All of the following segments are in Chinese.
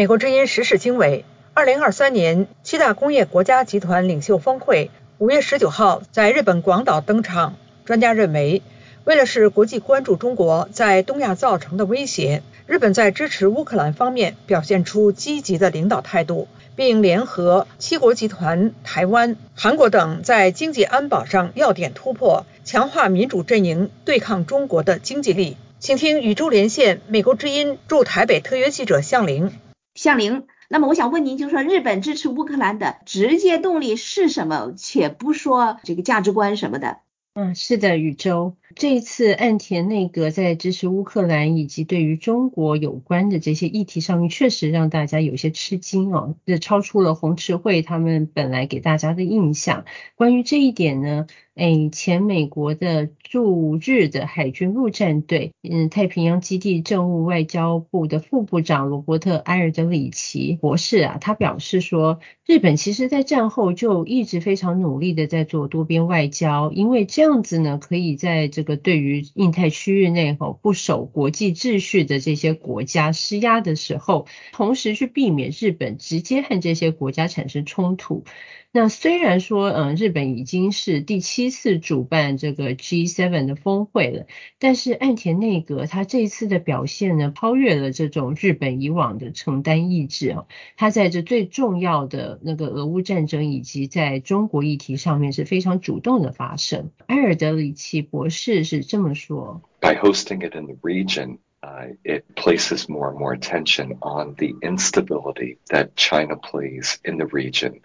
美国之音时事经纬，二零二三年七大工业国家集团领袖峰会五月十九号在日本广岛登场。专家认为，为了使国际关注中国在东亚造成的威胁，日本在支持乌克兰方面表现出积极的领导态度，并联合七国集团、台湾、韩国等在经济安保上要点突破，强化民主阵营对抗中国的经济力。请听宇宙连线美国之音驻台北特约记者向玲。向玲，那么我想问您，就是说日本支持乌克兰的直接动力是什么？且不说这个价值观什么的。嗯，是的，宇宙。这一次岸田内阁在支持乌克兰以及对于中国有关的这些议题上面，确实让大家有些吃惊哦，这超出了红池会他们本来给大家的印象。关于这一点呢？哎，前美国的驻日的海军陆战队，嗯，太平洋基地政务外交部的副部长罗伯特埃尔德里奇博士啊，他表示说，日本其实在战后就一直非常努力的在做多边外交，因为这样这样子呢，可以在这个对于印太区域内哈不守国际秩序的这些国家施压的时候，同时去避免日本直接和这些国家产生冲突。那虽然说，嗯，日本已经是第七次主办这个 G7 的峰会了，但是岸田内阁他这次的表现呢，超越了这种日本以往的承担意志啊。他在这最重要的那个俄乌战争以及在中国议题上面是非常主动的发声。埃尔德里奇博士是这么说：By hosting it in the region, uh, it places more and more attention on the instability that China plays in the region.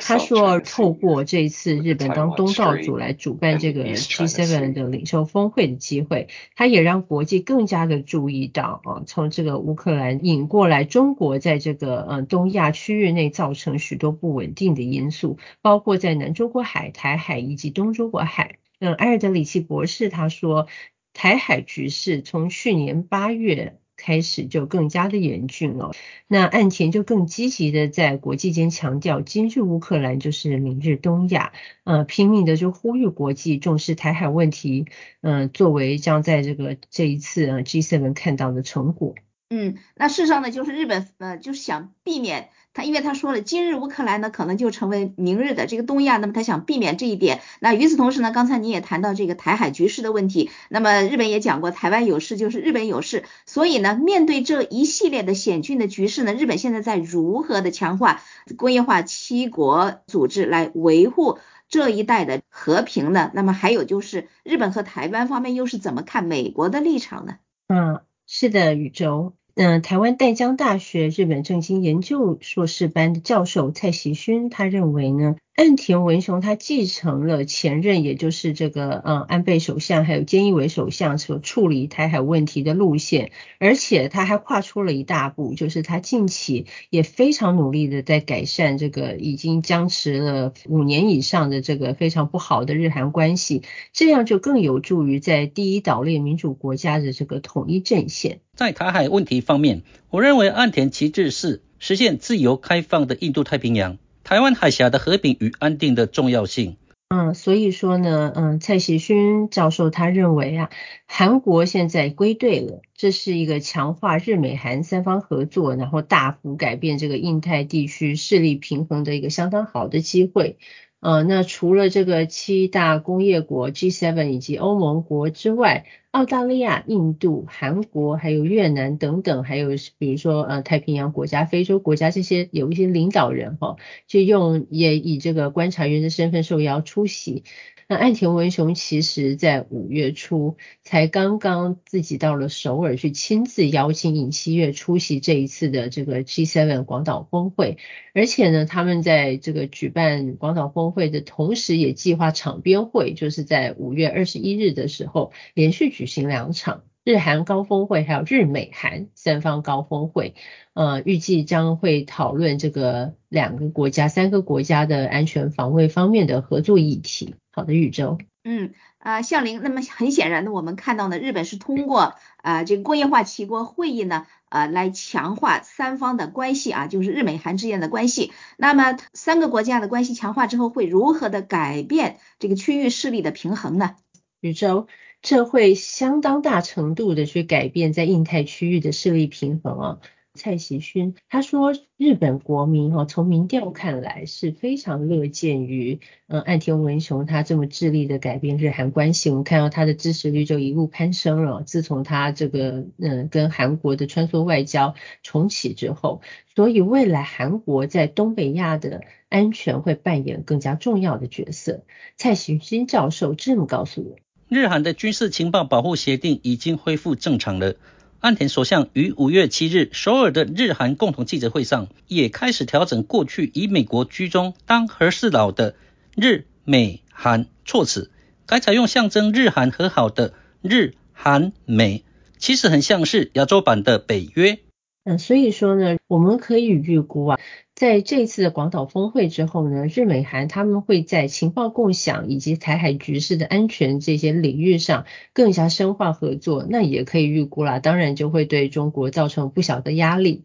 他说，透过这一次日本当东道主来主办这个 G7 的领袖峰会的机会，他也让国际更加的注意到啊，从这个乌克兰引过来中国在这个嗯东亚区域内造成许多不稳定的因素，包括在南中国海、台海以及东中国海。嗯，埃尔德里奇博士他说，台海局势从去年八月。开始就更加的严峻了。那岸田就更积极的在国际间强调，今日乌克兰就是明日东亚，呃，拼命的就呼吁国际重视台海问题，嗯，作为将在这个这一次呃 G7 看到的成果。嗯，那事实上呢，就是日本呃，就是想避免。他因为他说了，今日乌克兰呢可能就成为明日的这个东亚，那么他想避免这一点。那与此同时呢，刚才你也谈到这个台海局势的问题，那么日本也讲过，台湾有事就是日本有事，所以呢，面对这一系列的险峻的局势呢，日本现在在如何的强化工业化七国组织来维护这一带的和平呢？那么还有就是日本和台湾方面又是怎么看美国的立场呢？嗯，是的，宇宙。嗯，台湾淡江大学日本政经研究硕士班的教授蔡习勋，他认为呢。岸田文雄他继承了前任，也就是这个嗯安倍首相还有菅义伟首相所处理台海问题的路线，而且他还跨出了一大步，就是他近期也非常努力的在改善这个已经僵持了五年以上的这个非常不好的日韩关系，这样就更有助于在第一岛链民主国家的这个统一阵线。在台海问题方面，我认为岸田旗帜是实现自由开放的印度太平洋。台湾海峡的和平与安定的重要性。嗯，所以说呢，嗯，蔡喜勋教授他认为啊，韩国现在归队了，这是一个强化日美韩三方合作，然后大幅改变这个印太地区势力平衡的一个相当好的机会。呃，那除了这个七大工业国 G7 以及欧盟国之外，澳大利亚、印度、韩国还有越南等等，还有比如说呃太平洋国家、非洲国家这些有一些领导人哈，就用也以这个观察员的身份受邀出席。那岸田文雄其实在五月初才刚刚自己到了首尔去亲自邀请尹锡悦出席这一次的这个 G7 广岛峰会，而且呢，他们在这个举办广岛峰会的同时，也计划场边会，就是在五月二十一日的时候连续举行两场日韩高峰会，还有日美韩三方高峰会，呃，预计将会讨论这个两个国家、三个国家的安全防卫方面的合作议题。好的，宇宙。嗯啊，向林。那么很显然的，我们看到呢，日本是通过啊这个工业化齐国会议呢，呃来强化三方的关系啊，就是日美韩之间的关系。那么三个国家的关系强化之后，会如何的改变这个区域势力的平衡呢？宇宙，这会相当大程度的去改变在印太区域的势力平衡啊。蔡喜勋，他说日本国民哈从民调看来是非常乐见于嗯岸田文雄他这么致力的改变日韩关系，我们看到他的支持率就一路攀升了。自从他这个嗯跟韩国的穿梭外交重启之后，所以未来韩国在东北亚的安全会扮演更加重要的角色。蔡喜勋教授这么告诉我，日韩的军事情报保护协定已经恢复正常了。岸田首相于五月七日首尔的日韩共同记者会上，也开始调整过去以美国居中当和事佬的日美韩措辞，改采用象征日韩和好的日韩美，其实很像是亚洲版的北约。嗯，所以说呢，我们可以预估啊。在这次的广岛峰会之后呢，日美韩他们会在情报共享以及台海局势的安全这些领域上更加深化合作，那也可以预估了，当然就会对中国造成不小的压力。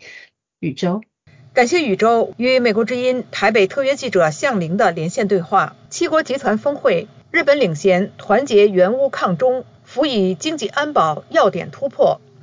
宇宙，感谢宇宙与美国之音台北特约记者向玲的连线对话。七国集团峰会，日本领衔团结援乌抗中，辅以经济安保要点突破。